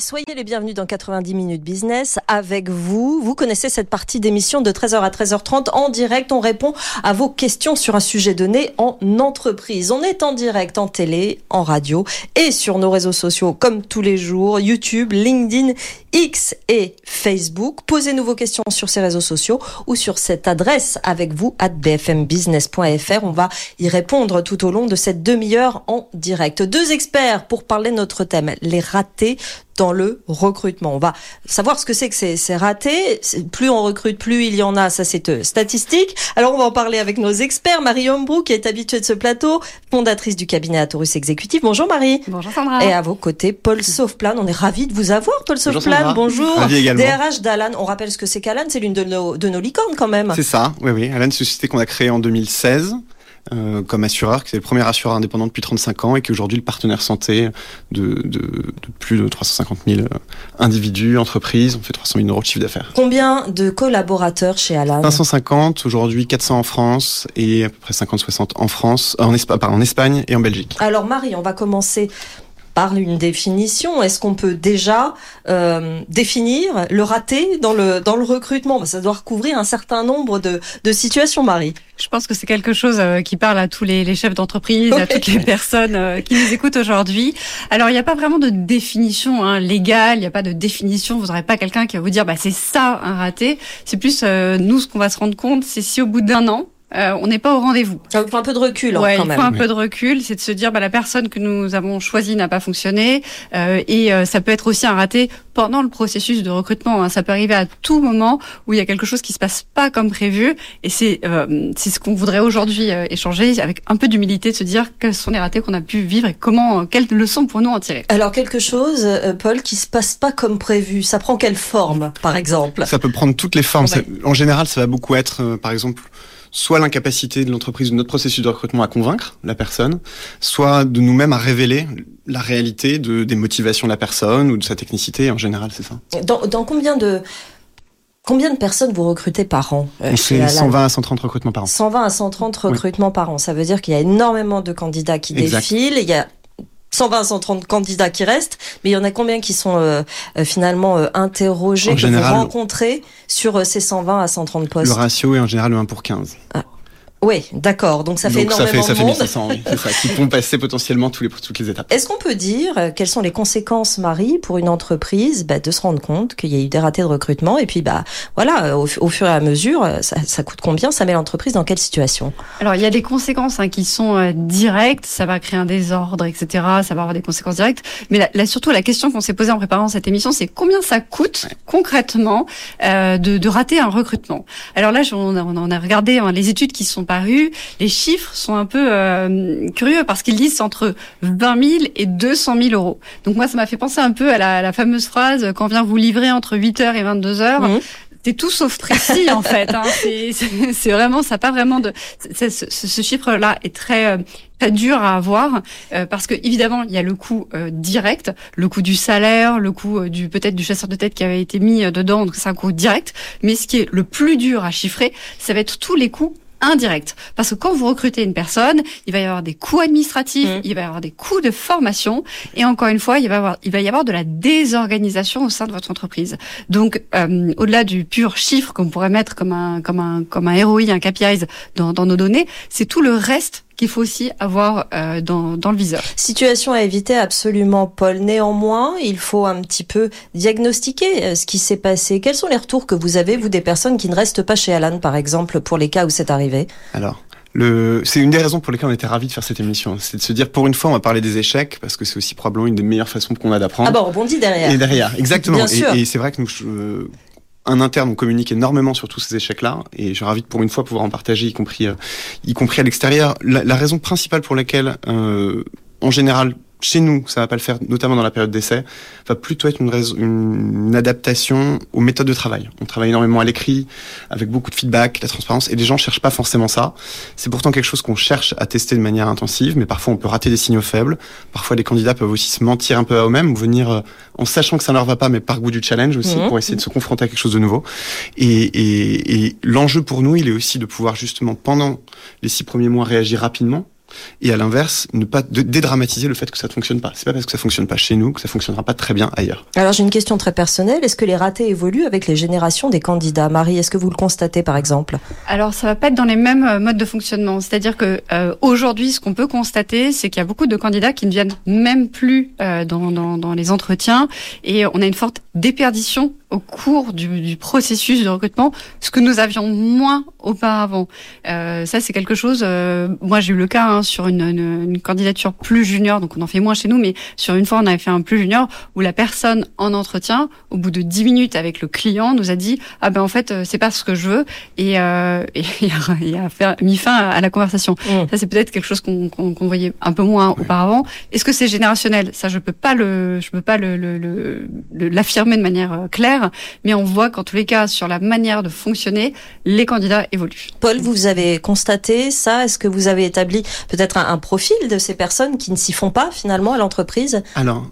Soyez les bienvenus dans 90 minutes business avec vous. Vous connaissez cette partie d'émission de 13h à 13h30 en direct. On répond à vos questions sur un sujet donné en entreprise. On est en direct en télé, en radio et sur nos réseaux sociaux comme tous les jours, YouTube, LinkedIn, X et Facebook. Posez-nous vos questions sur ces réseaux sociaux ou sur cette adresse avec vous at bfmbusiness.fr. On va y répondre tout au long de cette demi-heure en direct. Deux experts pour parler de notre thème, les ratés dans le recrutement. On va savoir ce que c'est que c'est raté. Plus on recrute, plus il y en a. Ça, c'est euh, statistique. Alors, on va en parler avec nos experts. Marie Hombrou, qui est habituée de ce plateau, fondatrice du cabinet Atorus Exécutif. Bonjour Marie. Bonjour Sandra. Et à vos côtés, Paul Saufplan. On est ravis de vous avoir, Paul Saufplan. Bonjour. Bonjour. DRH d'Alan. On rappelle ce que c'est qu'Alan. C'est l'une de nos, de nos licornes quand même. C'est ça. Oui, oui. Alan, c'est une société qu'on a créée en 2016. Euh, comme assureur, qui est le premier assureur indépendant depuis 35 ans et qui est aujourd'hui le partenaire santé de, de, de, plus de 350 000 individus, entreprises. On fait 300 000 euros de chiffre d'affaires. Combien de collaborateurs chez Alan? 550, aujourd'hui 400 en France et à peu près 50-60 en France, en, Espa pardon, en Espagne et en Belgique. Alors Marie, on va commencer par une définition. Est-ce qu'on peut déjà euh, définir le raté dans le dans le recrutement? Ça doit recouvrir un certain nombre de, de situations, Marie. Je pense que c'est quelque chose euh, qui parle à tous les, les chefs d'entreprise, à toutes les personnes euh, qui nous écoutent aujourd'hui. Alors, il n'y a pas vraiment de définition hein, légale, il n'y a pas de définition. Vous n'aurez pas quelqu'un qui va vous dire, bah c'est ça un raté. C'est plus euh, nous ce qu'on va se rendre compte, c'est si au bout d'un an, euh, on n'est pas au rendez-vous. Il faut un peu de recul hein, ouais, quand il même. faut un peu de recul, c'est de se dire bah, la personne que nous avons choisie n'a pas fonctionné euh, et euh, ça peut être aussi un raté pendant le processus de recrutement. Hein. Ça peut arriver à tout moment où il y a quelque chose qui se passe pas comme prévu et c'est euh, c'est ce qu'on voudrait aujourd'hui euh, échanger avec un peu d'humilité de se dire quels sont les ratés qu'on a pu vivre et comment quelles leçons pour nous en tirer. Alors quelque chose, euh, Paul, qui se passe pas comme prévu, ça prend quelle forme, par exemple? Ça peut prendre toutes les formes. Ouais. Ça- En général, ça va beaucoup être, euh, par exemple, soit l'incapacité de l'entreprise ou de notre processus de recrutement à convaincre la personne, soit de nous-mêmes à révéler la réalité de, des motivations de la personne ou de sa technicité. En général, c'est ça. dans, dans combien de combien de personnes vous recrutez par an euh, On chez fait Alan 120 à 130 recrutements par an. 120 à 130 recrutements par an. Ça veut dire qu'il y a énormément de candidats qui Exact. défilent. Il y a 120 à 130 candidats qui restent, mais il y en a combien qui sont euh, euh, finalement euh, interrogés, que général, vous rencontrez sur euh, ces 120 à 130 Le postes? Ratio est en général le 1 pour 15. Oui, d'accord. Donc ça fait Donc ça fait, énormément ça de fait monde. 1500, oui, c'est ça, qui vont passer potentiellement tous les, toutes les étapes. Est-ce qu'on peut dire euh, quelles sont les conséquences, Marie, pour une entreprise bah, de se rendre compte qu'il y a eu des ratés de recrutement et puis bah voilà, euh, au, au fur et à mesure, euh, ça, ça coûte combien Ça met l'entreprise dans quelle situation? Alors il y a des conséquences hein, qui sont euh, directes, ça va créer un désordre, etc. Ça va avoir des conséquences directes. Mais là, là, surtout la question qu'on s'est posée en préparant cette émission, c'est combien ça coûte concrètement euh, de, de rater un recrutement? Alors là, on a, on en a regardé hein, les études qui sont Les chiffres sont un peu euh, curieux parce qu'ils disent entre 20 000 et 200 000 euros. Donc moi, ça m'a fait penser un peu à la, la fameuse phrase quand vient vous livrer entre 8 heures et 22 heures. Mhm. C'est tout sauf précis en fait. Hein. C'est- vraiment, ça pas vraiment de. Ce, ce- chiffre-là est très euh, très dur à avoir euh, parce que évidemment il y a le coût euh, direct, le coût du salaire, le coût euh, du peut-être du chasseur de tête qui avait été mis euh, dedans, donc c'est un coût direct. Mais ce qui est le plus dur à chiffrer, ça va être tous les coûts indirects. Parce que quand vous recrutez une personne, il va y avoir des coûts administratifs, Mhm. il va y avoir des coûts de formation, et encore une fois, il va y avoir, il va y avoir de la désorganisation au sein de votre entreprise. Donc, euh, au-delà du pur chiffre qu'on pourrait mettre comme un, comme un, comme un ROI, un KPIs dans, dans nos données, c'est tout le reste qu'il faut aussi avoir euh, dans, dans le viseur. Situation à éviter absolument, Paul. Néanmoins, il faut un petit peu diagnostiquer euh, ce qui s'est passé. Quels sont les retours que vous avez, vous, des personnes qui ne restent pas chez Alan, par exemple, pour les cas où c'est arrivé? Alors, le, c'est une des raisons pour lesquelles on était ravis de faire cette émission. C'est de se dire, pour une fois, on va parler des échecs, parce que c'est aussi probablement une des meilleures façons qu'on a d'apprendre. Ah bah, on rebondit derrière. Et derrière, exactement. Bien Et- sûr. Et, c'est vrai que nous, euh, un interne, on communique énormément sur tous ces échecs-là, et je suis ravi de pour une fois pouvoir en partager, y compris, euh, y compris à l'extérieur. La, la raison principale pour laquelle, euh, en général, chez nous, ça va pas le faire, notamment dans la période d'essai, va plutôt être une, une, adaptation aux méthodes de travail. On travaille énormément à l'écrit, avec beaucoup de feedback, la transparence, et les gens cherchent pas forcément ça. C'est pourtant quelque chose qu'on cherche à tester de manière intensive, mais parfois on peut rater des signaux faibles. Parfois les candidats peuvent aussi se mentir un peu à eux-mêmes, ou venir euh, en sachant que ça ne leur va pas, mais par goût du challenge aussi, mmh. pour essayer de se confronter à quelque chose de nouveau. Et, et, et l'enjeu pour nous, il est aussi de pouvoir justement, pendant les six premiers mois, réagir rapidement et à l'inverse, ne pas dédramatiser le fait que ça ne fonctionne pas. C'est pas parce que ça fonctionne pas chez nous que ça fonctionnera pas très bien ailleurs. Alors j'ai une question très personnelle. Est-ce que les ratés évoluent avec les générations des candidats? Marie, est-ce que vous le constatez par exemple? Alors ça va pas être dans les mêmes euh, modes de fonctionnement. C'est-à-dire que euh, aujourd'hui, ce qu'on peut constater, c'est qu'il y a beaucoup de candidats qui ne viennent même plus euh, dans, dans, dans les entretiens et on a une forte déperdition au cours du, du, processus de recrutement, ce que nous avions moins auparavant. Euh, ça, c'est quelque chose. Euh, moi, j'ai eu le cas hein, sur une, une, une, candidature plus junior, donc on en fait moins chez nous, mais sur une fois, on avait fait un plus junior où la personne en entretien, au bout de dix minutes avec le client, nous a dit ah ben en fait, euh, c'est pas ce que je veux et, euh, et, et a fait, mis fin à, la conversation. Mmh. Ça, c'est peut-être quelque chose qu'on qu'on voyait un peu moins auparavant. Est-ce que c'est générationnel? Ça, je peux pas le, je peux pas le l'affirmer de manière euh, claire mais on voit qu'en tous les cas, sur la manière de fonctionner, les candidats évoluent. Paul, vous avez constaté ça? Est-ce que vous avez établi peut-être un, profil de ces personnes qui ne s'y font pas finalement à l'entreprise? Alors,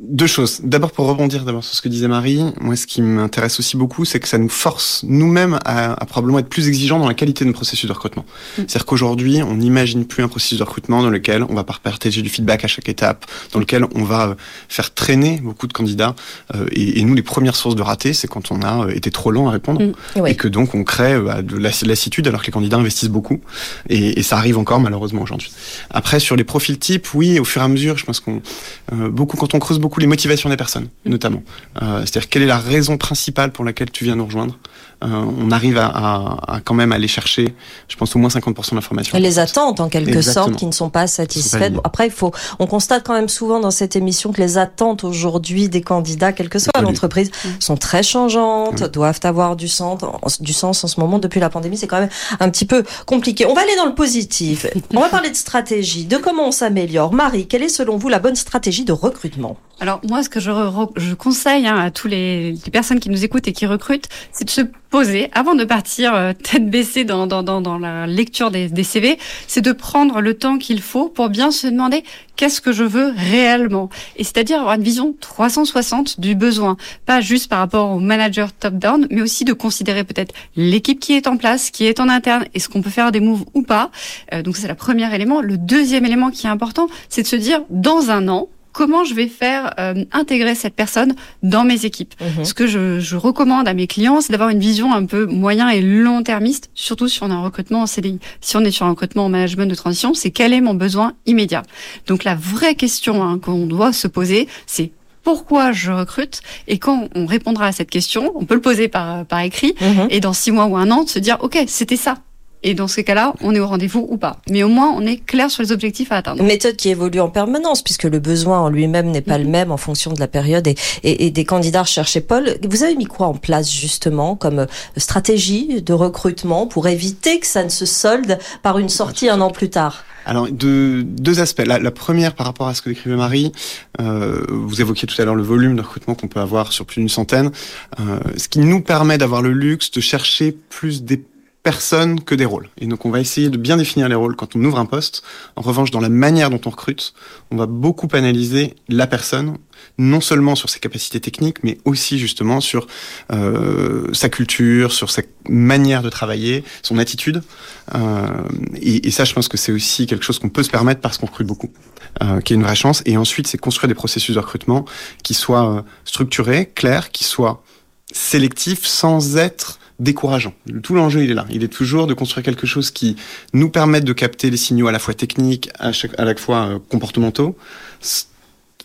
deux choses. D'abord, pour rebondir d'abord sur ce que disait Marie, moi, ce qui m'intéresse aussi beaucoup, c'est que ça nous force nous-mêmes à, à, probablement être plus exigeants dans la qualité de nos processus de recrutement. Mm. C'est-à-dire qu'aujourd'hui, on n'imagine plus un processus de recrutement dans lequel on va partager du feedback à chaque étape, dans lequel on va euh, faire traîner beaucoup de candidats. Euh, et, et, nous, les premières sources de ratés, c'est quand on a euh, été trop lent à répondre mm. et que donc on crée bah, de la lassitude alors que les candidats investissent beaucoup. Et, et ça arrive encore malheureusement aujourd'hui. Après, sur les profils types, oui, au fur et à mesure, je pense qu'on euh, beaucoup quand on creuse beaucoup les motivations des personnes, notamment. Euh, C'est-à-dire quelle est la raison principale pour laquelle tu viens nous rejoindre. Euh, on arrive à, à, à, quand même aller chercher, je pense, au moins 50% d'informations. Et les attentes, en quelque Exactement. sorte, qui ne sont pas satisfaites. Pas après, il faut, on constate quand même souvent dans cette émission que les attentes aujourd'hui des candidats, quelle que soit l'entreprise, mmh. sont très changeantes, doivent avoir du sens, du sens en ce moment. Depuis la pandémie, c'est quand même un petit peu compliqué. On va aller dans le positif. on va parler de stratégie, de comment on s'améliore. Marie, quelle est selon vous la bonne stratégie de recrutement? Alors moi, ce que je, je conseille hein, à tous les, les, personnes qui nous écoutent et qui recrutent, c'est de se poser avant de partir euh, tête baissée dans, dans, dans, dans, la lecture des, des CV, c'est de prendre le temps qu'il faut pour bien se demander qu'est-ce que je veux réellement. Et c'est-à-dire avoir une vision 360 du besoin, pas juste par rapport au manager top-down, mais aussi de considérer peut-être l'équipe qui est en place, qui est en interne, est-ce qu'on peut faire des moves ou pas. Euh, donc c'est le premier élément. Le deuxième élément qui est important, c'est de se dire dans un an, comment je vais faire euh, intégrer cette personne dans mes équipes. Mmh. Ce que je, je, recommande à mes clients, c'est d'avoir une vision un peu moyen et long termiste, surtout si on a un recrutement en CDI. Si on est sur un recrutement en management de transition, c'est quel est mon besoin immédiat. Donc la vraie question hein, qu'on doit se poser, c'est pourquoi je recrute et quand on répondra à cette question, on peut le poser par, par écrit mmh. et dans six mois ou un an, de se dire ok c'était ça et dans ces cas-là, on est au rendez-vous ou pas. Mais au moins, on est clair sur les objectifs à atteindre. Une méthode qui évolue en permanence, puisque le besoin en lui-même n'est pas le même en fonction de la période et, et, et, des candidats recherchés. Paul, vous avez mis quoi en place justement comme stratégie de recrutement pour éviter que ça ne se solde par une sortie un an plus tard? Alors, deux, deux aspects. La, la, première, par rapport à ce que décrivait Marie, euh, vous évoquiez tout à l'heure le volume de recrutement qu'on peut avoir sur plus d'une centaine, euh, ce qui nous permet d'avoir le luxe de chercher plus des personne que des rôles. Et donc on va essayer de bien définir les rôles quand on ouvre un poste. En revanche, dans la manière dont on recrute, on va beaucoup analyser la personne, non seulement sur ses capacités techniques, mais aussi justement sur euh, sa culture, sur sa manière de travailler, son attitude. Euh, et, et, ça, je pense que c'est aussi quelque chose qu'on peut se permettre parce qu'on recrute beaucoup, euh, qui est une vraie chance. Et ensuite, c'est construire des processus de recrutement qui soient euh, structurés, clairs, qui soient sélectifs, sans être décourageant. Tout l'enjeu, il est là. Il est toujours de construire quelque chose qui nous permette de capter les signaux à la fois techniques, à, chaque, la fois euh, comportementaux,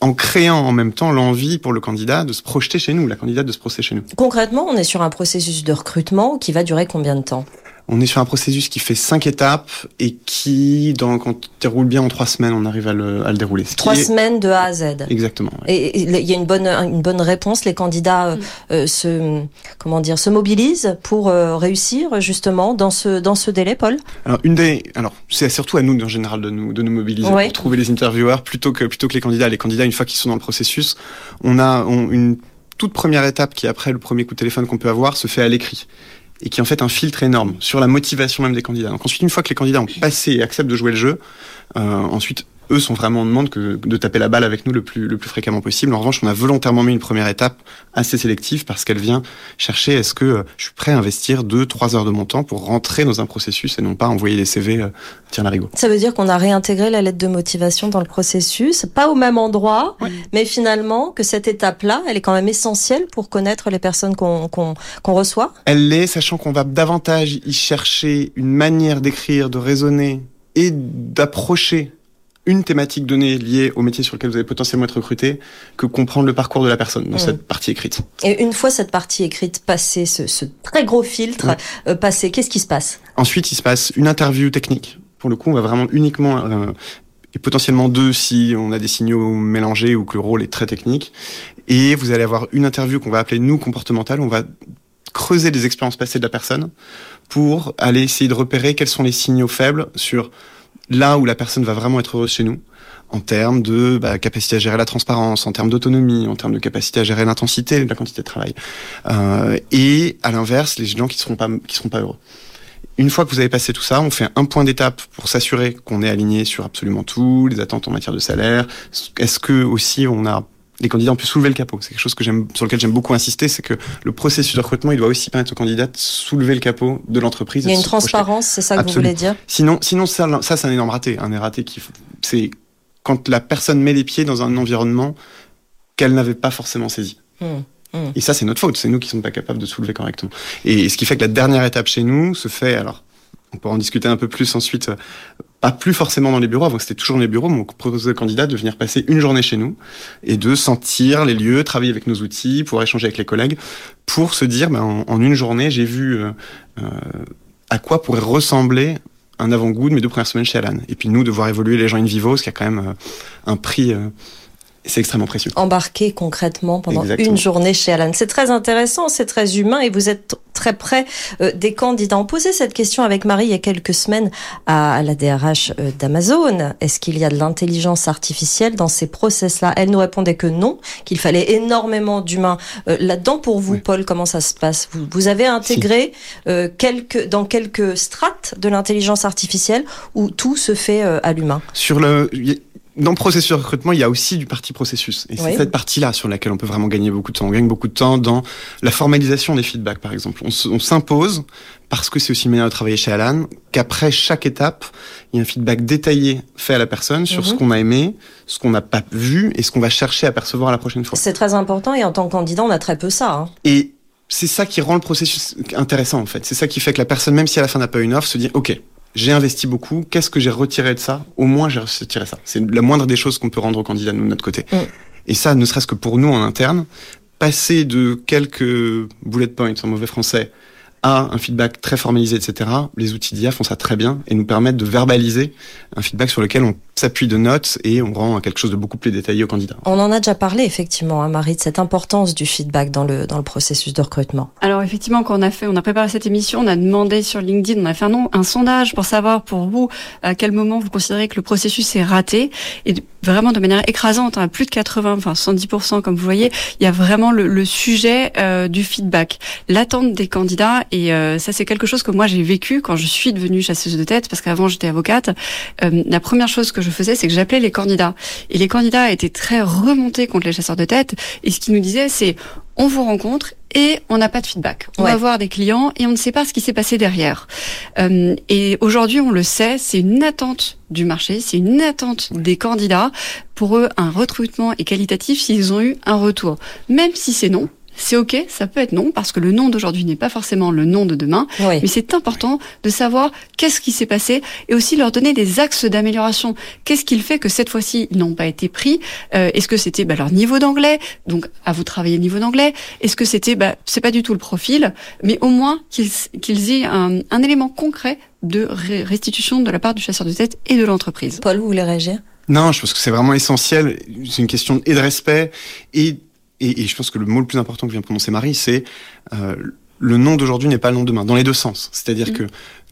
en créant en même temps l'envie pour le candidat de se projeter chez nous, la candidate de se projeter chez nous. Concrètement, on est sur un processus de recrutement qui va durer combien de temps? On est sur un processus qui fait cinq étapes et qui, dans, quand tu déroule bien en trois semaines, on arrive à le, à le dérouler. Ce Trois est- semaines de A à Z. Exactement. ouais. Et il y a une bonne une bonne réponse. Les candidats euh, euh, se comment dire se mobilisent pour euh, réussir justement dans ce dans ce délai, Paul? Alors une des, alors c'est surtout à nous en général de nous de nous mobiliser Ouais. pour trouver les intervieweurs plutôt que plutôt que les candidats. Les candidats une fois qu'ils sont dans le processus, on a on- une toute première étape qui après le premier coup de téléphone qu'on peut avoir se fait à l'écrit et qui en fait un filtre énorme sur la motivation même des candidats. Donc ensuite une fois que les candidats ont passé et acceptent de jouer le jeu, euh, ensuite eux sont vraiment en demande que de taper la balle avec nous le plus le plus fréquemment possible. En revanche, on a volontairement mis une première étape assez sélective parce qu'elle vient chercher est-ce que euh, je suis prêt à investir deux trois heures de mon temps pour rentrer dans un processus et non pas envoyer des CV euh, tiens l'arigot. Ça veut dire qu'on a réintégré la lettre de motivation dans le processus, pas au même endroit, mais finalement que cette étape-là, elle est quand même essentielle pour connaître les personnes qu'on qu'on qu'on reçoit. Elle l'est, sachant qu'on va davantage y chercher une manière d'écrire, de raisonner et d'approcher une thématique donnée liée au métier sur lequel vous allez potentiellement être recruté que comprendre le parcours de la personne dans Mm. cette partie écrite. Et une fois cette partie écrite passée, ce, ce très gros filtre euh, passé, qu'est-ce qui se passe? Ensuite, il se passe une interview technique. Pour le coup, on va vraiment uniquement euh, et potentiellement deux si on a des signaux mélangés ou que le rôle est très technique. Et vous allez avoir une interview qu'on va appeler nous comportementale. On va creuser les expériences passées de la personne pour aller essayer de repérer quels sont les signaux faibles sur là où la personne va vraiment être heureuse chez nous en termes de bah, capacité à gérer la transparence, en termes d'autonomie, en termes de capacité à gérer l'intensité, la quantité de travail. Euh, et à l'inverse, les gens qui seront pas qui seront pas heureux. Une fois que vous avez passé tout ça, on fait un point d'étape pour s'assurer qu'on est aligné sur absolument tout, les attentes en matière de salaire. Est-ce que aussi on a les candidats ont pu soulever le capot. C'est quelque chose que j'aime, sur lequel j'aime beaucoup insister, c'est que le processus de recrutement, il doit aussi permettre aux candidats de soulever le capot de l'entreprise. Il y a une transparence, c'est ça que vous voulez dire? Sinon, sinon ça, ça c'est un énorme raté. Un raté qui, c'est quand la personne met les pieds dans un environnement qu'elle n'avait pas forcément saisi. Hmm. Hmm. Et ça, c'est notre faute. C'est nous qui sommes pas capables de soulever correctement. Et ce qui fait que la dernière étape chez nous se fait, alors, on pourra en discuter un peu plus ensuite, plus forcément dans les bureaux. Avant, c'était toujours dans les bureaux, mais on propose aux candidats de venir passer une journée chez nous et de sentir les lieux, travailler avec nos outils, pouvoir échanger avec les collègues, pour se dire, ben, en, une journée, j'ai vu euh, euh, à quoi pourrait ressembler un avant-goût de mes deux premières semaines chez Alan. Et puis nous, de voir évoluer les gens in vivo, ce qui a quand même euh, un prix, c'est extrêmement précieux. Embarqué concrètement pendant Exactement. une journée chez Alan. C'est très intéressant, c'est très humain et vous êtes très près euh, des candidats. On posait cette question avec Marie il y a quelques semaines à, la DRH euh, d'Amazon. Est-ce qu'il y a de l'intelligence artificielle dans ces process-là? Elle nous répondait que non, qu'il fallait énormément d'humains euh, là-dedans. Pour vous, Oui. Paul, comment ça se passe? Vous, vous avez intégré euh, quelques, dans quelques strates de l'intelligence artificielle où tout se fait à l'humain? Sur le, dans le processus de recrutement, il y a aussi du parti processus. Et Oui. c'est cette partie-là sur laquelle on peut vraiment gagner beaucoup de temps. On gagne beaucoup de temps dans la formalisation des feedbacks, par exemple. On, s'impose, parce que c'est aussi une manière de travailler chez Alan, qu'après chaque étape, il y a un feedback détaillé fait à la personne sur Mhm. ce qu'on a aimé, ce qu'on n'a pas vu et ce qu'on va chercher à percevoir la prochaine fois. C'est très important et en tant que candidat, on a très peu ça. hein. Et c'est ça qui rend le processus intéressant en fait. C'est ça qui fait que la personne, même si à la fin n'a pas une offre, se dit ok, j'ai investi beaucoup, qu'est-ce que j'ai retiré de ça? Au moins j'ai retiré ça. C'est la moindre des choses qu'on peut rendre au candidat nous de notre côté. Mm. Et ça, ne serait-ce que pour nous en interne, passer de quelques bullet points en mauvais français à un feedback très formalisé, etc. Les outils d'IA font ça très bien et nous permettent de verbaliser un feedback sur lequel on s'appuie de notes et on rend quelque chose de beaucoup plus détaillé au candidat. On en a déjà parlé effectivement, hein, Marie, de cette importance du feedback dans le dans le processus de recrutement. Alors effectivement, quand on a fait, on a préparé cette émission, on a demandé sur LinkedIn, on a fait un, nom- un sondage pour savoir pour vous à quel moment vous considérez que le processus est raté. Et de- vraiment de manière écrasante, hein, plus de 80, enfin 110% comme vous voyez, il y a vraiment le, le sujet euh, du feedback, l'attente des candidats. Et euh, ça, c'est quelque chose que moi j'ai vécu quand je suis devenue chasseuse de tête, parce qu'avant j'étais avocate. Euh, la première chose que je faisais, c'est que j'appelais les candidats. Et les candidats étaient très remontés contre les chasseurs de tête. Et ce qu'ils nous disaient, c'est on vous rencontre et on n'a pas de feedback. On Ouais. va voir des clients et on ne sait pas ce qui s'est passé derrière. Euh, et aujourd'hui, on le sait, c'est une attente du marché, c'est une attente des candidats. Pour eux, un recrutement est qualitatif s'ils ont eu un retour. Même si c'est non, c'est ok, ça peut être non, parce que le nom d'aujourd'hui n'est pas forcément le nom de demain, Oui. mais c'est important de savoir qu'est-ce qui s'est passé et aussi leur donner des axes d'amélioration. Qu'est-ce qu'il fait que cette fois-ci ils n'ont pas été pris? Euh, Est-ce que c'était bah, leur niveau d'anglais? Donc à vous travailler le niveau d'anglais. Est-ce que c'était bah, c'est pas du tout le profil, mais au moins qu'ils qu'ils aient un, un élément concret de restitution de la part du chasseur de tête et de l'entreprise. Paul, vous voulez réagir? Non, je pense que c'est vraiment essentiel. C'est une question et de respect et, et, et je pense que le mot le plus important que vient de prononcer Marie, c'est euh, le nom d'aujourd'hui n'est pas le nom de demain, dans les deux sens. C'est-à-dire Mhm. que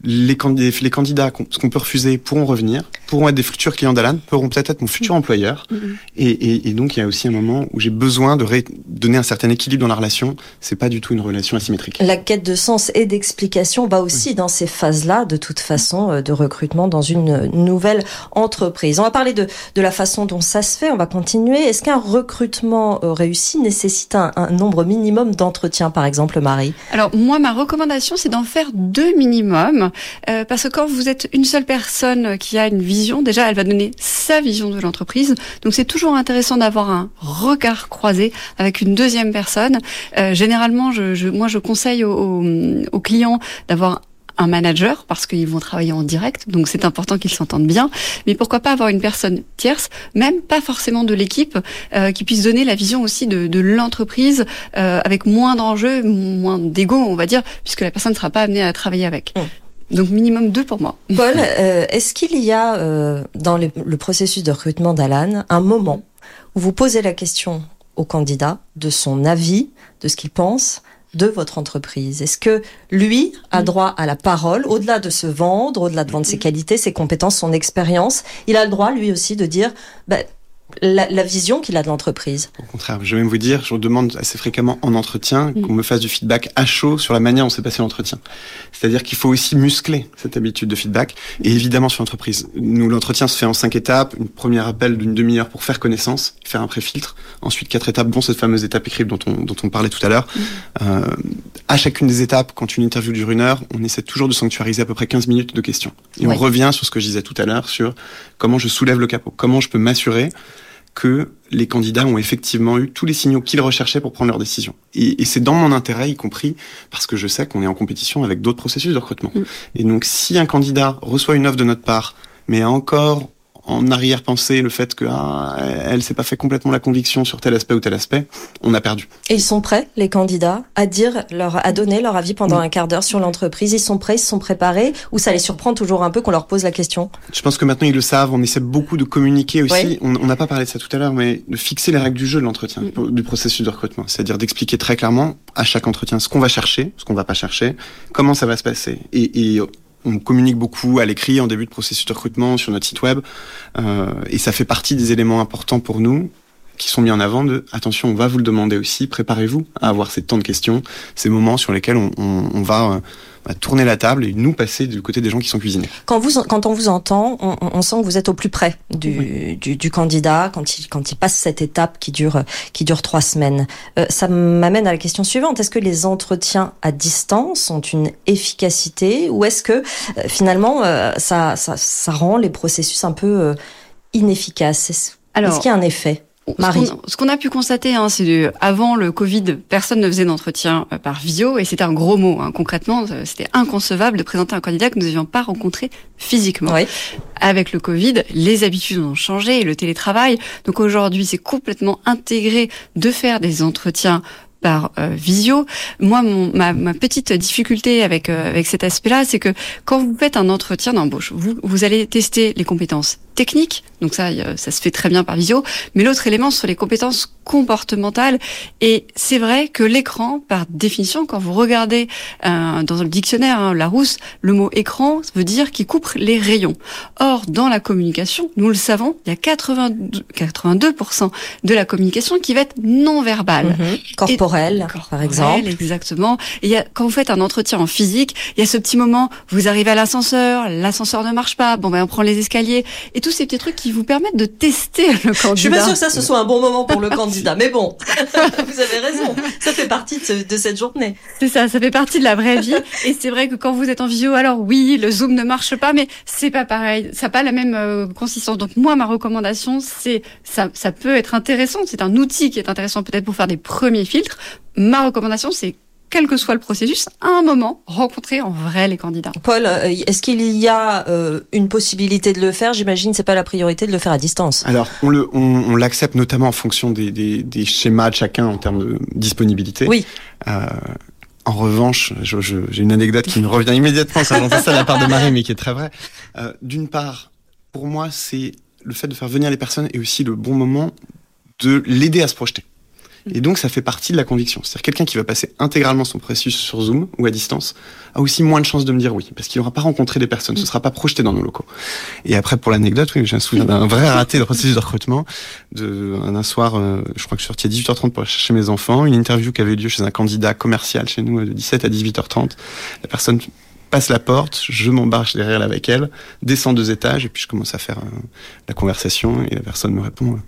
les, candidats, les candidats qu'on ce qu'on peut refuser pourront revenir, pourront être des futurs clients d'Alan, pourront peut-être être mon futur employeur. Mhm. Et, et, et donc il y a aussi un moment où j'ai besoin de donner un certain équilibre dans la relation. C'est pas du tout une relation asymétrique. La quête de sens et d'explication va aussi dans ces phases-là, de toute façon, euh, de recrutement dans une nouvelle entreprise. On va parler de, de la façon dont ça se fait, on va continuer. Est-ce qu'un recrutement euh, réussi nécessite un, un nombre minimum d'entretiens, par exemple, Marie? Alors moi, ma recommandation, c'est d'en faire deux minimum, euh, parce que quand vous êtes une seule personne qui a une vision, déjà, elle va donner sa vision de l'entreprise. Donc c'est toujours intéressant d'avoir un regard croisé avec une deuxième personne. Euh, généralement, je, je, moi, je conseille aux, aux- aux clients d'avoir un manager parce qu'ils vont travailler en direct, donc c'est important qu'ils s'entendent bien. Mais pourquoi pas avoir une personne tierce, même pas forcément de l'équipe, euh, qui puisse donner la vision aussi de, de l'entreprise euh, avec moins d'enjeux, moins d'ego, on va dire, puisque la personne ne sera pas amenée à travailler avec. Donc minimum deux pour moi. Paul, euh, est-ce qu'il y a euh, dans le, le processus de recrutement d'Alan un moment où vous posez la question au candidat de son avis, de ce qu'il pense de votre entreprise? Est-ce que lui a droit à la parole, au-delà de se vendre, au-delà de vendre ses qualités, ses compétences, son expérience? Il a le droit, lui aussi, de dire ben, la, la vision qu'il a de l'entreprise. Au contraire, je vais même vous dire, je demande assez fréquemment en entretien qu'on me fasse du feedback à chaud sur la manière dont s'est passé l'entretien. C'est-à-dire qu'il faut aussi muscler cette habitude de feedback. Et évidemment sur l'entreprise, nous l'entretien se fait en cinq étapes. Une première appel d'une demi-heure pour faire connaissance, faire un pré-filtre. Ensuite quatre étapes, dont cette fameuse étape écrite dont on, dont on parlait tout à l'heure. Euh, à chacune des étapes, quand une interview dure une heure, on essaie toujours de sanctuariser à peu près 15 minutes de questions. Et Ouais. on revient sur ce que je disais tout à l'heure, sur comment je soulève le capot, comment je peux m'assurer que les candidats ont effectivement eu tous les signaux qu'ils recherchaient pour prendre leur décision. Et, et c'est dans mon intérêt, y compris parce que je sais qu'on est en compétition avec d'autres processus de recrutement. Mm. Et donc, si un candidat reçoit une offre de notre part, mais a encore en arrière-pensée le fait que ah, elle s'est pas fait complètement la conviction sur tel aspect ou tel aspect, on a perdu. Et ils sont prêts, les candidats, à dire leur, à donner leur avis pendant Oui. un quart d'heure sur l'entreprise? Ils sont prêts, ils se sont préparés, ou ça les surprend toujours un peu qu'on leur pose la question? Je pense que maintenant ils le savent, on essaie beaucoup de communiquer aussi. Oui. On on n'a pas parlé de ça tout à l'heure, mais de fixer les règles du jeu de l'entretien, Mm. du processus de recrutement. C'est-à-dire d'expliquer très clairement à chaque entretien ce qu'on va chercher, ce qu'on va pas chercher, comment ça va se passer. Et, et on communique beaucoup à l'écrit en début de processus de recrutement sur notre site web. Euh, et ça fait partie des éléments importants pour nous qui sont mis en avant de attention, on va vous le demander aussi, préparez-vous à avoir ces temps de questions, ces moments sur lesquels on, on- on va euh, bah, tourner la table et nous passer du côté des gens qui sont cuisinés. Quand, vous, quand on vous entend, on, on sent que vous êtes au plus près du, du, du candidat quand il, quand il passe cette étape qui dure, qui dure trois semaines. Euh, ça m'amène à la question suivante. Est-ce que les entretiens à distance ont une efficacité ou est-ce que euh, finalement euh, ça, ça, ça rend les processus un peu euh, inefficaces? Est-ce Alors, est-ce qu'il y a un effet? Marie. Ce qu'on a pu constater, hein, c'est que avant le Covid, personne ne faisait d'entretien euh, par visio, et c'était un gros mot. hein. Concrètement, euh, c'était inconcevable de présenter un candidat que nous n'avions pas rencontré physiquement. Oui. Avec le Covid, les habitudes ont changé, le télétravail. Donc aujourd'hui, c'est complètement intégré de faire des entretiens par euh, visio. Moi, mon, ma, ma petite difficulté avec euh, avec cet aspect-là, c'est que quand vous faites un entretien d'embauche, vous vous allez tester les compétences techniques. Donc ça, euh, ça se fait très bien par visio. Mais l'autre élément ce sont les compétences comportementales. Et c'est vrai que l'écran, par définition, quand vous regardez euh, dans le dictionnaire hein, Larousse, le mot écran veut dire qu'il coupe les rayons. Or, dans la communication, nous le savons, il y a 82, 82% de la communication qui va être non verbale. Mhm. Corporel, par exemple. Exactement. Et y a, quand vous faites un entretien en physique, il y a ce petit moment, vous arrivez à l'ascenseur, l'ascenseur ne marche pas, bon ben on prend les escaliers, et tous ces petits trucs qui vous permettent de tester le candidat. Je suis pas sûre que ça ce soit un bon moment pour le candidat, mais bon, vous avez raison. Ça fait partie de, de cette journée. C'est ça, ça fait partie de la vraie vie. Et c'est vrai que quand vous êtes en visio, alors oui, le zoom ne marche pas, mais c'est pas pareil. Ça n'a pas la même euh, consistance. Donc moi, ma recommandation, c'est ça, ça peut être intéressant. C'est un outil qui est intéressant peut-être pour faire des premiers filtres. Ma recommandation, c'est quel que soit le processus, à un moment, rencontrer en vrai les candidats. Paul, euh, est-ce qu'il y a euh, une possibilité de le faire? J'imagine c'est pas la priorité de le faire à distance. Alors, on le, on, on l'accepte notamment en fonction des, des, des, schémas de chacun en termes de disponibilité. Oui. Euh, en revanche, j'ai une anecdote qui me revient immédiatement quand j'entends ça de la part de Marie, mais qui est très vraie. Euh, D'une part, pour moi, c'est le fait de faire venir les personnes et aussi le bon moment de l'aider à se projeter. Et donc, ça fait partie de la conviction. C'est-à-dire quelqu'un qui va passer intégralement son processus sur Zoom ou à distance a aussi moins de chances de me dire oui, parce qu'il n'aura pas rencontré des personnes, ce ne sera pas projeté dans nos locaux. Et après, pour l'anecdote, oui, je me souviens d'un vrai raté de processus de recrutement. De, un soir, euh, je crois que je suis sorti à 18h30 pour chercher mes enfants, une interview qui avait lieu chez un candidat commercial chez nous de 17 à 18h30. La personne passe la porte, je m'embarque derrière elle avec elle, descends deux étages et puis je commence à faire euh, la conversation et la personne me répond euh,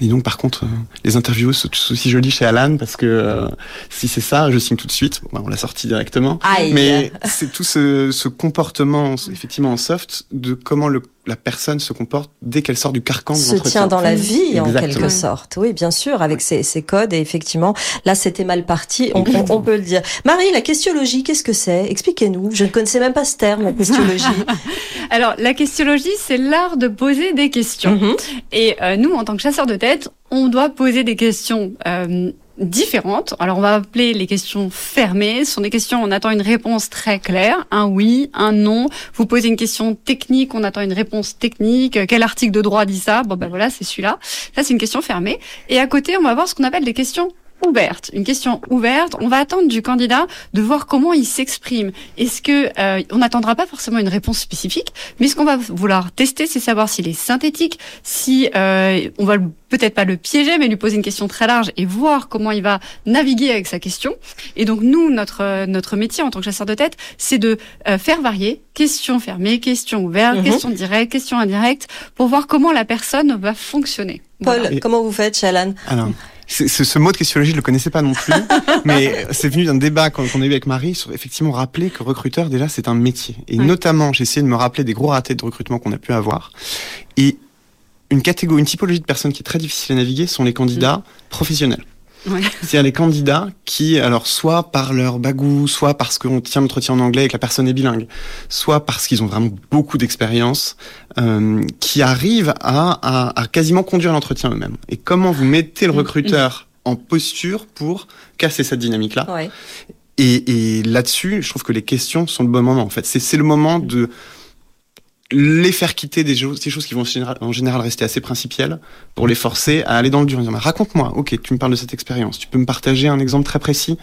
dis donc par contre euh, les interviews c'est aussi joli chez Alan parce que euh, si c'est ça je signe tout de suite bon, bah, on l'a sorti directement Aïe. mais c'est tout ce, ce comportement effectivement en soft de comment le la personne se comporte dès qu'elle sort du carcan de se tient dans la vie en quelque sorte. Oui, bien sûr, avec ses, ses codes. Et effectivement, là, c'était mal parti. On, on, on, peut le dire. Marie, la questiologie, qu'est-ce que c'est? Expliquez-nous. Je ne connaissais même pas ce terme, la questiologie. Alors, la questiologie, c'est l'art de poser des questions. Mm -hmm. Et euh, nous, en tant que chasseurs de tête, on doit poser des questions. Euh, différentes. Alors on va appeler les questions fermées. Ce sont des questions, on attend une réponse très claire, un oui, un non. Vous posez une question technique, on attend une réponse technique. Quel article de droit dit ça? Bon ben voilà, c'est celui-là. Ça c'est une question fermée. Et à côté, on va voir ce qu'on appelle des questions ouverte, une question ouverte. On va attendre du candidat de voir comment il s'exprime. Est-ce que euh, on n'attendra pas forcément une réponse spécifique, mais ce qu'on va vouloir tester, c'est savoir s'il est synthétique, si euh, on va peut-être pas le piéger, mais lui poser une question très large et voir comment il va naviguer avec sa question. Et donc nous, notre notre métier en tant que chasseur de tête, c'est de euh, faire varier questions fermées, questions ouvertes, mm -hmm. questions directes, questions indirectes, pour voir comment la personne va fonctionner. Paul, voilà. comment vous faites, Chalan? Alors. Ce, ce, mot de questiologie, je le connaissais pas non plus, mais c'est venu d'un débat qu'on a eu avec Marie sur effectivement rappeler que recruteur déjà c'est un métier. Et ouais. notamment, j'ai essayé de me rappeler des gros ratés de recrutement qu'on a pu avoir. Et une catégorie, une typologie de personnes qui est très difficile à naviguer sont les candidats mmh. professionnels. Ouais. C'est-à-dire les candidats qui, alors, soit par leur bagou, soit parce qu'on tient l'entretien en anglais et que la personne est bilingue, soit parce qu'ils ont vraiment beaucoup d'expérience, euh, qui arrivent à, à, à quasiment conduire l'entretien eux-mêmes. Et comment vous mettez le recruteur en posture pour casser cette dynamique-là ouais. Et, et là-dessus, je trouve que les questions sont le bon moment. En fait, c'est le moment de les faire quitter des choses, des choses qui vont en général, rester assez principielles pour les forcer à aller dans le dur. Raconte-moi, ok, tu me parles de cette expérience, tu peux me partager un exemple très précis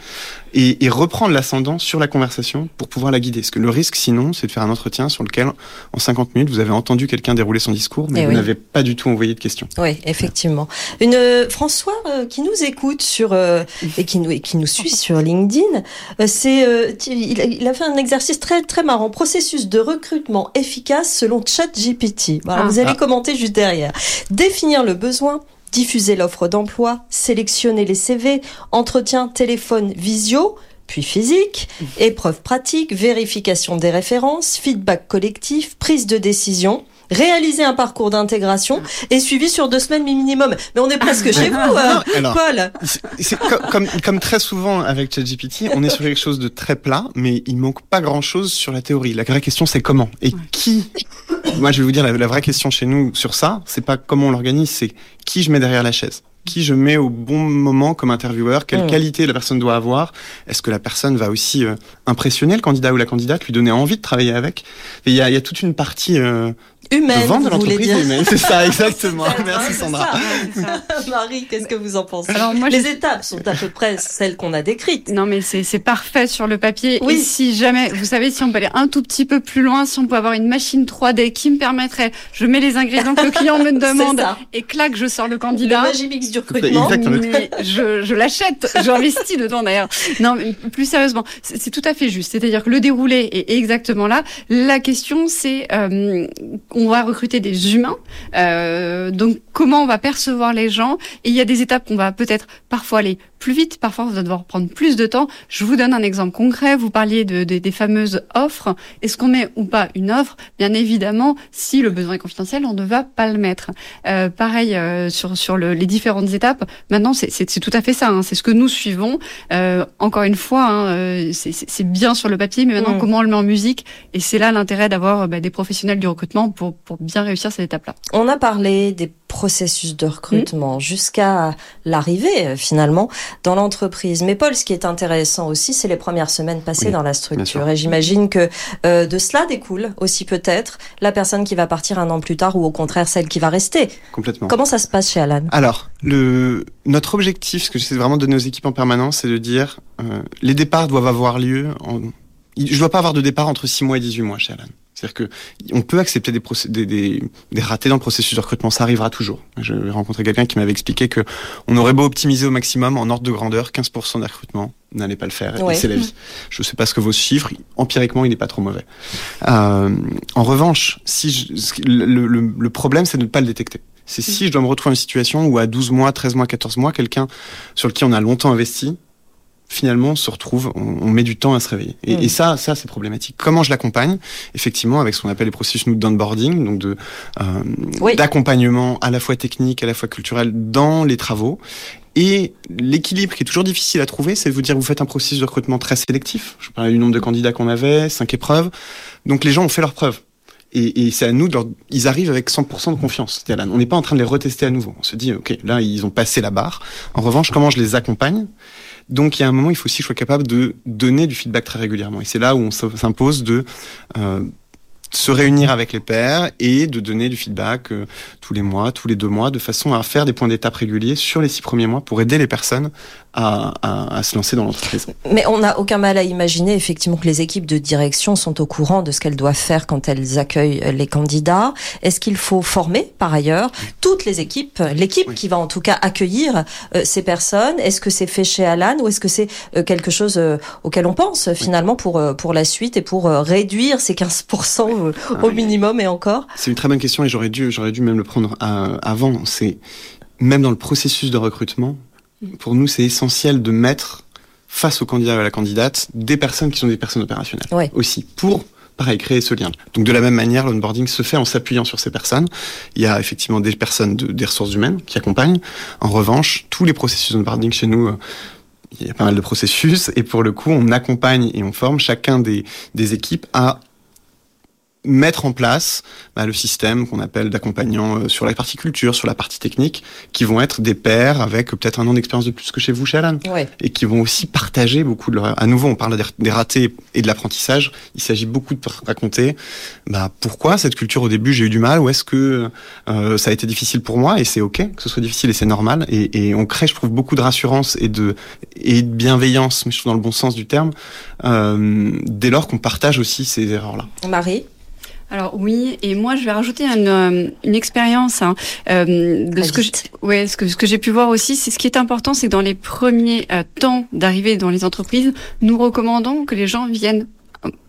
et, et reprendre l'ascendant sur la conversation pour pouvoir la guider. Parce que le risque, sinon, c'est de faire un entretien sur lequel, en 50 minutes, vous avez entendu quelqu'un dérouler son discours, mais et eh vous oui. n'avez pas du tout envoyé de questions. Oui, effectivement. Une euh, François euh, qui nous écoute sur euh, et qui nous et qui nous suit sur LinkedIn, c'est il, il, a fait un exercice très très marrant, processus de recrutement efficace selon ChatGPT. Voilà, ah. Vous allez ah. commenter juste derrière. Définir le besoin, diffuser l'offre d'emploi, sélectionner les CV, entretien téléphone visio, puis physique, épreuve pratique, vérification des références, feedback collectif, prise de décision réaliser un parcours d'intégration et suivi sur deux semaines minimum. Mais on est presque chez vous, euh, Alors, Paul. C'est comme, comme très souvent avec ChatGPT, on est sur quelque chose de très plat, mais il manque pas grand-chose sur la théorie. La vraie question, c'est comment et qui? Moi, je vais vous dire la, la vraie question chez nous sur ça, c'est pas comment on l'organise, c'est qui je mets derrière la chaise qui je mets au bon moment comme intervieweur, quelle mmh. qualité la personne doit avoir, est-ce que la personne va aussi euh, impressionner le candidat ou la candidate, lui donner envie de travailler avec? Il y a, y a, toute une partie euh, humaine, de l'entreprise humaine. C'est ça, exactement. Merci Sandra. Ça, Marie, qu'est-ce que vous en pensez? Alors, moi, Les je... étapes sont à peu près celles qu'on a décrites. Non, mais c'est parfait sur le papier. Oui. Et si jamais, vous savez, si on peut aller un tout petit peu plus loin, si on peut avoir une machine 3D qui me permettrait, je mets les ingrédients que le client me demande et clac, je sors le candidat. Le Magimix du recrutement. Mais je, je l'achète, j'investis dedans d'ailleurs. Non, mais plus sérieusement, c'est tout à fait juste. C'est-à-dire que le déroulé est exactement là. La question, c'est euh, on va recruter des humains. Euh, donc comment on va percevoir les gens? Et il y a des étapes qu'on va peut-être parfois aller plus vite, parfois on va devoir prendre plus de temps. Je vous donne un exemple concret. Vous parliez de, des fameuses offres. Est-ce qu'on met ou pas une offre? Bien évidemment, si le besoin est confidentiel, on ne va pas le mettre. Euh, pareil euh, sur sur le, les différentes étapes. Maintenant, c'est tout à fait ça. Hein. C'est ce que nous suivons. Euh, encore une fois, hein, euh, c'est bien sur le papier, mais maintenant, mm. comment on le met en musique? Et c'est là l'intérêt d'avoir bah, des professionnels du recrutement pour pour bien réussir cette étape-là. On a parlé des processus de recrutement jusqu'à l'arrivée euh, finalement dans l'entreprise. Mais Paul, ce qui est intéressant aussi, c'est les premières semaines passées dans la structure. Et j'imagine que euh, de cela découle aussi peut-être la personne qui va partir un an plus tard ou au contraire celle qui va rester. Complètement. Comment ça se passe chez Alan? Alors, le, notre objectif, ce que j'essaie vraiment de donner aux équipes en permanence, c'est de dire euh, les départs doivent avoir lieu. En... Je ne dois pas avoir de départ entre 6 mois et 18 mois chez Alan. C'est-à-dire que on peut accepter des, des, des, des, ratés dans le processus de recrutement, ça arrivera toujours. J'ai rencontré quelqu'un qui m'avait expliqué que on aurait beau optimiser au maximum en ordre de grandeur, 15% des recrutements n'allait pas le faire. Et c'est la vie. Je ne sais pas ce que vos chiffres, empiriquement, il n'est pas trop mauvais. Euh, en revanche, si je, le, le, le, problème, c'est de ne pas le détecter. C'est si je dois me retrouver dans une situation où à 12 mois, 13 mois, 14 mois, quelqu'un sur lequel on a longtemps investi finalement on se retrouve, on, met du temps à se réveiller. Et, et ça, ça c'est problématique. Comment je l'accompagne Effectivement, avec ce qu'on appelle les processus d'onboarding, donc de euh, d'accompagnement à la fois technique, à la fois culturel dans les travaux. Et l'équilibre qui est toujours difficile à trouver, c'est de vous dire vous faites un processus de recrutement très sélectif. Je parlais du nombre de candidats qu'on avait, cinq épreuves. Donc les gens ont fait leurs preuves. Et, et c'est à nous de leur... Ils arrivent avec 100% de confiance. On n'est pas en train de les retester à nouveau. On se dit, OK, là, ils ont passé la barre. En revanche, comment je les accompagne donc il y a un moment, il faut aussi que je sois capable de donner du feedback très régulièrement. Et c'est là où on s'impose de euh, se réunir avec les pairs et de donner du feedback euh, tous les mois, tous les deux mois, de façon à faire des points d'étape réguliers sur les six premiers mois pour aider les personnes à, à, à se lancer dans l'entreprise. Mais on n'a aucun mal à imaginer effectivement que les équipes de direction sont au courant de ce qu'elles doivent faire quand elles accueillent les candidats. Est-ce qu'il faut former par ailleurs toutes les équipes, l'équipe qui va en tout cas accueillir euh, ces personnes? Est-ce que c'est fait chez Alan ou est-ce que c'est euh, quelque chose auquel on pense finalement pour, pour la suite et pour réduire ces 15% au minimum et encore C'est une très bonne question et j'aurais dû, j'aurais dû même le prendre avant. C'est même dans le processus de recrutement, pour nous, c'est essentiel de mettre face au candidat ou à la candidate des personnes qui sont des personnes opérationnelles aussi pour pareil, créer ce lien. Donc de la même manière, l'onboarding se fait en s'appuyant sur ces personnes. Il y a effectivement des personnes de, des ressources humaines qui accompagnent. En revanche, tous les processus d'onboarding chez nous, euh, il y a pas mal de processus et pour le coup, on accompagne et on forme chacun des, des équipes à mettre en place bah, le système qu'on appelle d'accompagnants euh, sur la partie culture, sur la partie technique, qui vont être des pairs avec peut-être un an d'expérience de plus que chez vous, chez Alan, et qui vont aussi partager beaucoup de leur... À nouveau, on parle des ratés et de l'apprentissage. Il s'agit beaucoup de raconter bah, pourquoi cette culture au début j'ai eu du mal, ou est-ce que euh, ça a été difficile pour moi, et c'est ok que ce soit difficile et c'est normal. Et, et, on crée, je trouve, beaucoup de rassurance et de, et de bienveillance, mais je trouve dans le bon sens du terme, euh, dès lors qu'on partage aussi ces erreurs-là. Marie? Alors oui, et moi je vais rajouter une, euh, une expérience hein, euh, de ce que, ouais, ce que ce que j'ai pu voir aussi. C'est ce qui est important, c'est que dans les premiers euh, temps d'arrivée dans les entreprises, nous recommandons que les gens viennent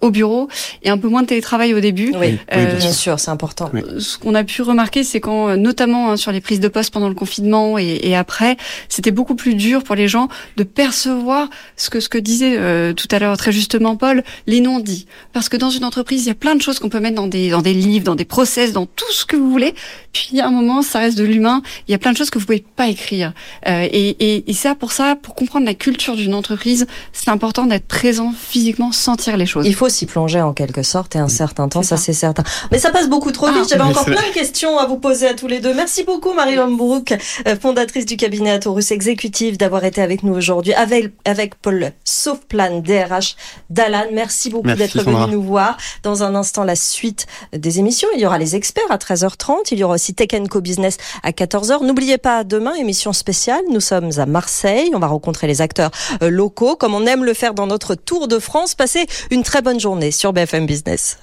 au bureau et un peu moins de télétravail au début. Oui, euh, bien sûr, c'est important. Ce qu'on a pu remarquer, c'est quand, euh, notamment hein, sur les prises de poste pendant le confinement et, et après, c'était beaucoup plus dur pour les gens de percevoir ce que ce que disait euh, tout à l'heure très justement Paul, les non-dits. Parce que dans une entreprise, il y a plein de choses qu'on peut mettre dans des dans des livres, dans des process, dans tout ce que vous voulez. Puis à un moment, ça reste de l'humain. Il y a plein de choses que vous pouvez pas écrire. Euh, et, et, et ça, pour ça, pour comprendre la culture d'une entreprise, c'est important d'être présent physiquement, sentir les choses. Il faut s'y plonger en quelque sorte et un certain temps, ça, c'est certain. Mais ça passe beaucoup trop vite. Ah. J'avais encore plein de questions à vous poser à tous les deux. Merci beaucoup Marie Lombrook, euh, fondatrice du cabinet Atorus Exécutif, d'avoir été avec nous aujourd'hui avec, avec Paul Saufplan, DRH d'Alan. Merci beaucoup d'être venu nous voir. Dans un instant, la suite des émissions. Il y aura les experts à 13h30. Il y aura aussi Tech Co Business à 14h. N'oubliez pas, demain, émission spéciale. Nous sommes à Marseille. On va rencontrer les acteurs euh, locaux, comme on aime le faire dans notre Tour de France. Passez une bonne journée sur BFM Business.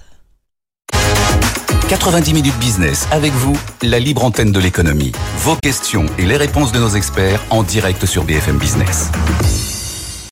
90 minutes business avec vous, la libre antenne de l'économie. Vos questions et les réponses de nos experts en direct sur BFM Business.